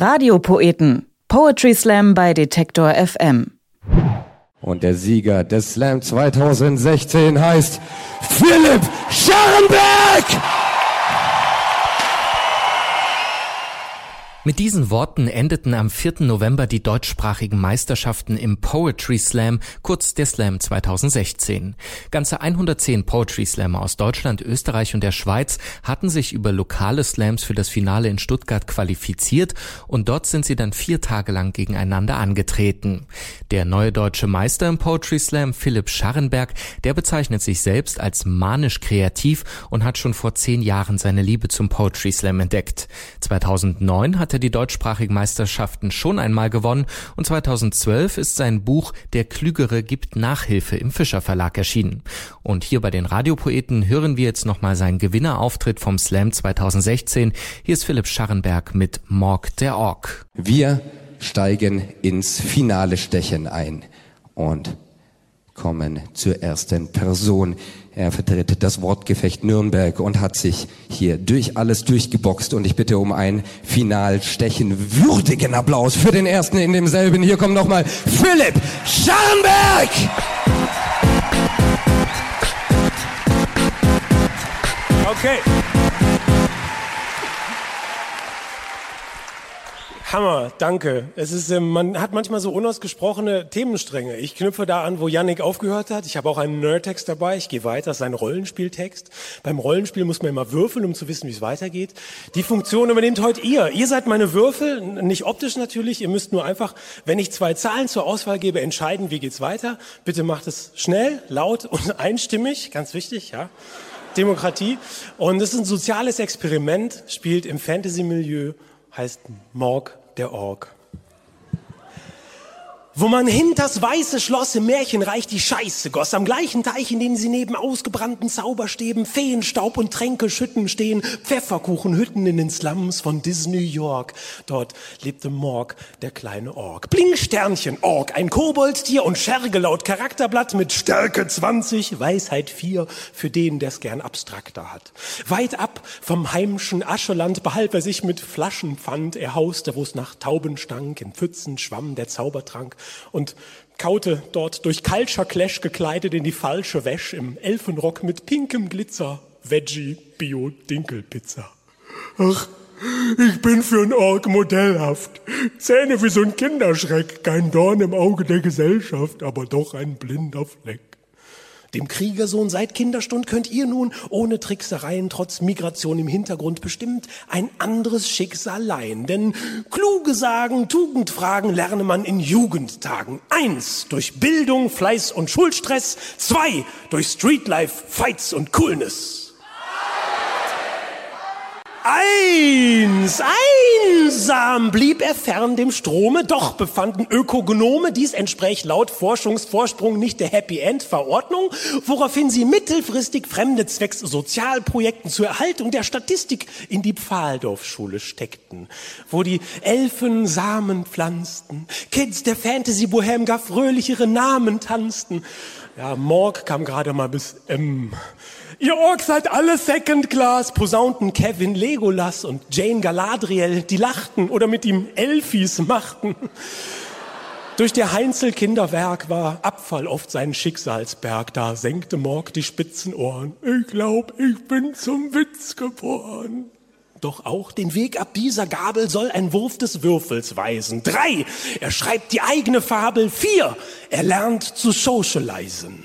Radiopoeten. Poetry Slam bei Detektor FM. Und der Sieger des Slam 2016 heißt Philipp Scharrenberg! Mit diesen Worten endeten am 4. November die deutschsprachigen Meisterschaften im Poetry Slam, kurz der Slam 2016. Ganze 110 Poetry Slammer aus Deutschland, Österreich und der Schweiz hatten sich über lokale Slams für das Finale in Stuttgart qualifiziert und dort sind sie dann vier Tage lang gegeneinander angetreten. Der neue deutsche Meister im Poetry Slam, Philipp Scharrenberg, der bezeichnet sich selbst als manisch kreativ und hat schon vor zehn Jahren seine Liebe zum Poetry Slam entdeckt. 2009 hatte die deutschsprachigen Meisterschaften schon einmal gewonnen und 2012 ist sein Buch Der Klügere gibt Nachhilfe im Fischer Verlag erschienen. Und hier bei den Radiopoeten hören wir jetzt nochmal seinen Gewinnerauftritt vom Slam 2016. Hier ist Philipp Scharrenberg mit Morg der Ork. Wir steigen ins Finale Stechen ein und kommen zur ersten Person. Er vertritt das Wortgefecht Nürnberg und hat sich hier durch alles durchgeboxt. Und ich bitte um einen Finalstechen würdigen Applaus für den ersten in demselben. Hier kommt nochmal Philipp Scharnberg! Okay. Hammer, danke. Es ist, ähm, man hat manchmal so unausgesprochene Themenstränge. Ich knüpfe da an, wo Yannick aufgehört hat. Ich habe auch einen Nerdtext dabei. Ich gehe weiter. Das ist ein Rollenspieltext. Beim Rollenspiel muss man immer würfeln, um zu wissen, wie es weitergeht. Die Funktion übernehmt heute ihr. Ihr seid meine Würfel, nicht optisch natürlich. Ihr müsst nur einfach, wenn ich zwei Zahlen zur Auswahl gebe, entscheiden, wie geht's weiter. Bitte macht es schnell, laut und einstimmig. Ganz wichtig, ja. Demokratie. Und es ist ein soziales Experiment, spielt im Fantasy-Milieu heißt Morg der Org wo man hinters weiße Schloss im Märchenreich die Scheiße goss, am gleichen Teich, in dem sie neben ausgebrannten Zauberstäben, Feenstaub und Tränkeschütten stehen, Pfefferkuchenhütten in den Slums von Disney York. Dort lebte Morg, der kleine Org. Blinksternchen, Org, ein Koboldtier und Scherge laut Charakterblatt mit Stärke 20, Weisheit 4, für den, der's gern abstrakter hat. Weit ab vom heimschen Ascheland behalf er sich mit Flaschenpfand, er hauste, wo's nach Tauben stank, in Pfützen schwamm der Zaubertrank und kaute dort durch Culture Clash gekleidet in die falsche Wäsche im Elfenrock mit pinkem Glitzer Veggie Bio Dinkelpizza. Ach, ich bin für ein Org modellhaft. Zähne wie so ein Kinderschreck, kein Dorn im Auge der Gesellschaft, aber doch ein blinder Fleck. Dem Kriegersohn seit Kinderstund könnt ihr nun ohne Tricksereien trotz Migration im Hintergrund bestimmt ein anderes Schicksal leihen. Denn kluge Sagen, Tugendfragen lerne man in Jugendtagen. Eins, durch Bildung, Fleiß und Schulstress. Zwei, durch Streetlife, Fights und Coolness. Eins, einsam blieb er fern dem Strome, doch befanden Ökognome, dies entspräch laut Forschungsvorsprung nicht der Happy End Verordnung, woraufhin sie mittelfristig fremde zwecks Sozialprojekten zur Erhaltung der Statistik in die Pfahldorfschule steckten, wo die Elfen Samen pflanzten, Kids der Fantasy Bohem gar fröhlichere Namen tanzten. Ja, Morg kam gerade mal bis M. Ihr Orks seid alle Second Class, posaunten Kevin Legolas und Jane Galadriel, die lachten oder mit ihm Elfis machten. Durch der Heinzel Kinderwerk war Abfall oft sein Schicksalsberg, da senkte Morg die spitzen Ohren. Ich glaub, ich bin zum Witz geboren. Doch auch den Weg ab dieser Gabel soll ein Wurf des Würfels weisen. Drei, er schreibt die eigene Fabel. Vier, er lernt zu socialisen.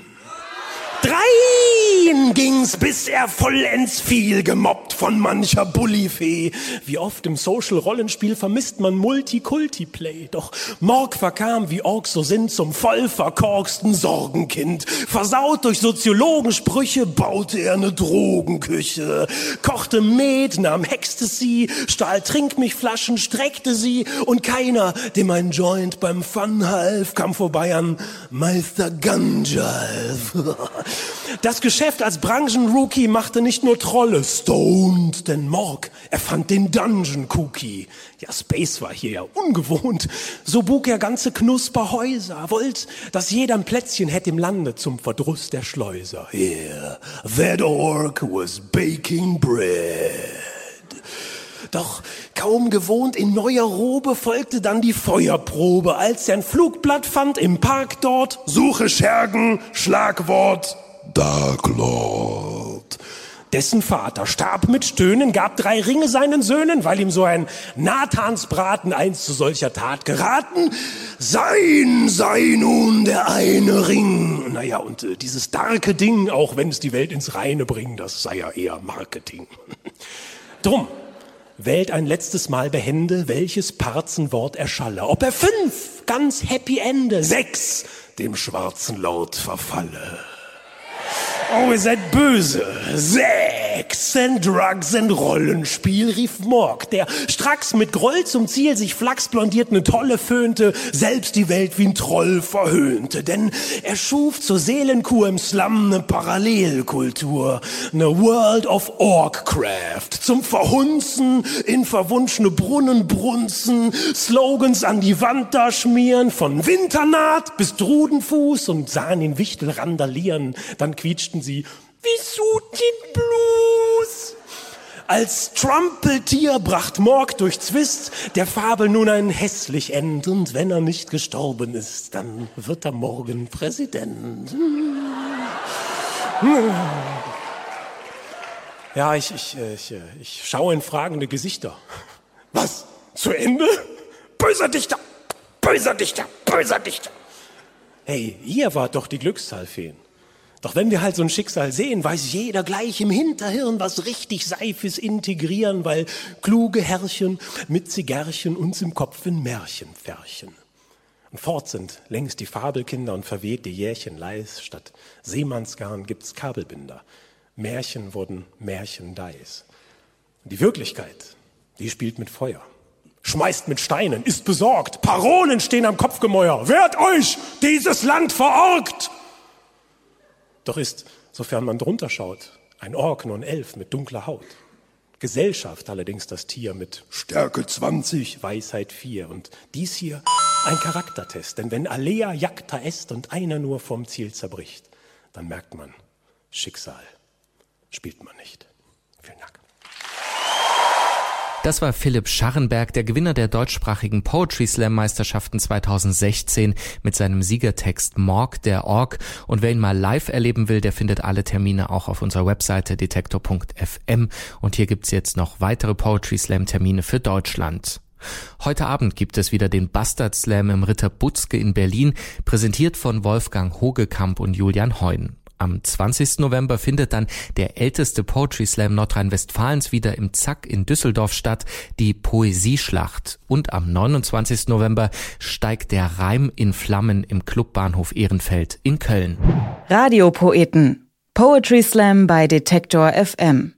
Dreien ging's, bis er vollends fiel, gemobbt von mancher Bullifee. Wie oft im Social-Rollenspiel vermisst man Multikulti-Play. Doch Morg verkam, wie Orks so sind, zum voll verkorksten Sorgenkind. Versaut durch Soziologensprüche baute er eine Drogenküche. Kochte Met, nahm Ecstasy, stahl Trinkmichflaschen, streckte sie und keiner, dem ein Joint beim Fun half, kam vorbei an Meister Ganjalf. Das Geschäft als Branchenrookie machte nicht nur Trolle, stoned, denn Morg erfand den Dungeon Cookie. Ja, Space war hier ja ungewohnt. So bug er ganze Knusperhäuser, wollt, dass jeder ein Plätzchen hätte im Lande zum Verdruss der Schleuser. Yeah, that orc was baking bread. Doch kaum gewohnt in neuer Robe folgte dann die Feuerprobe, als er ein Flugblatt fand im Park dort. Suche Schergen, Schlagwort Dark Lord. Dessen Vater starb mit Stöhnen, gab drei Ringe seinen Söhnen, weil ihm so ein Nathansbraten einst zu solcher Tat geraten. Sein sei nun der eine Ring. Naja, und äh, dieses darke Ding, auch wenn es die Welt ins Reine bringt, das sei ja eher Marketing. Drum, wählt ein letztes Mal behende, welches Parzenwort erschalle. Ob er fünf, ganz happy Ende, sechs, dem schwarzen Laut verfalle. Oh, ihr seid böse. Sex and Drugs and Rollenspiel, rief Morg, der stracks mit Groll zum Ziel sich flachsblondiert ne Tolle föhnte, selbst die Welt wie ein Troll verhöhnte. Denn er schuf zur Seelenkur im Slum ne Parallelkultur, ne World of Orkcraft, zum Verhunzen in verwunschene Brunnen brunzen, Slogans an die Wand da schmieren, von Winternaht bis Drudenfuß und sahen ihn Wichtel randalieren, dann quietschten sie, wie Sutin Blues. Als Trumpeltier bracht Morg durch Zwist der Fabel nun ein hässlich End. Und wenn er nicht gestorben ist, dann wird er morgen Präsident. Ja, ich, ich, ich, ich schaue in fragende Gesichter. Was? Zu Ende? Böser Dichter! Böser Dichter! Böser Dichter! Hey, ihr wart doch die Glückszahlfeen. Doch wenn wir halt so ein Schicksal sehen, weiß jeder gleich im Hinterhirn, was richtig sei fürs Integrieren, weil kluge Herrchen mit Zigarren uns im Kopf in Märchen färchen. Und fort sind längst die Fabelkinder und verweht die Jährchen leis, statt Seemannsgarn gibt's Kabelbinder. Märchen wurden Märchendeis. Die Wirklichkeit, die spielt mit Feuer schmeißt mit Steinen, ist besorgt, Parolen stehen am Kopfgemäuer, wehrt euch, dieses Land verorgt! Doch ist, sofern man drunter schaut, ein Ork nur ein Elf mit dunkler Haut. Gesellschaft allerdings das Tier mit Stärke 20, Weisheit 4 und dies hier ein Charaktertest, denn wenn Alea jacta est und einer nur vom Ziel zerbricht, dann merkt man, Schicksal spielt man nicht. Das war Philipp Scharrenberg, der Gewinner der deutschsprachigen Poetry Slam Meisterschaften 2016 mit seinem Siegertext Morg der Org. Und wer ihn mal live erleben will, der findet alle Termine auch auf unserer Webseite detektor.fm. Und hier gibt's jetzt noch weitere Poetry Slam Termine für Deutschland. Heute Abend gibt es wieder den Bastard Slam im Ritter Butzke in Berlin, präsentiert von Wolfgang Hogekamp und Julian Heun. Am 20. November findet dann der älteste Poetry Slam Nordrhein-Westfalens wieder im Zack in Düsseldorf statt, die Poesieschlacht. Und am 29. November steigt der Reim in Flammen im Clubbahnhof Ehrenfeld in Köln. Radiopoeten. Poetry Slam bei Detektor FM.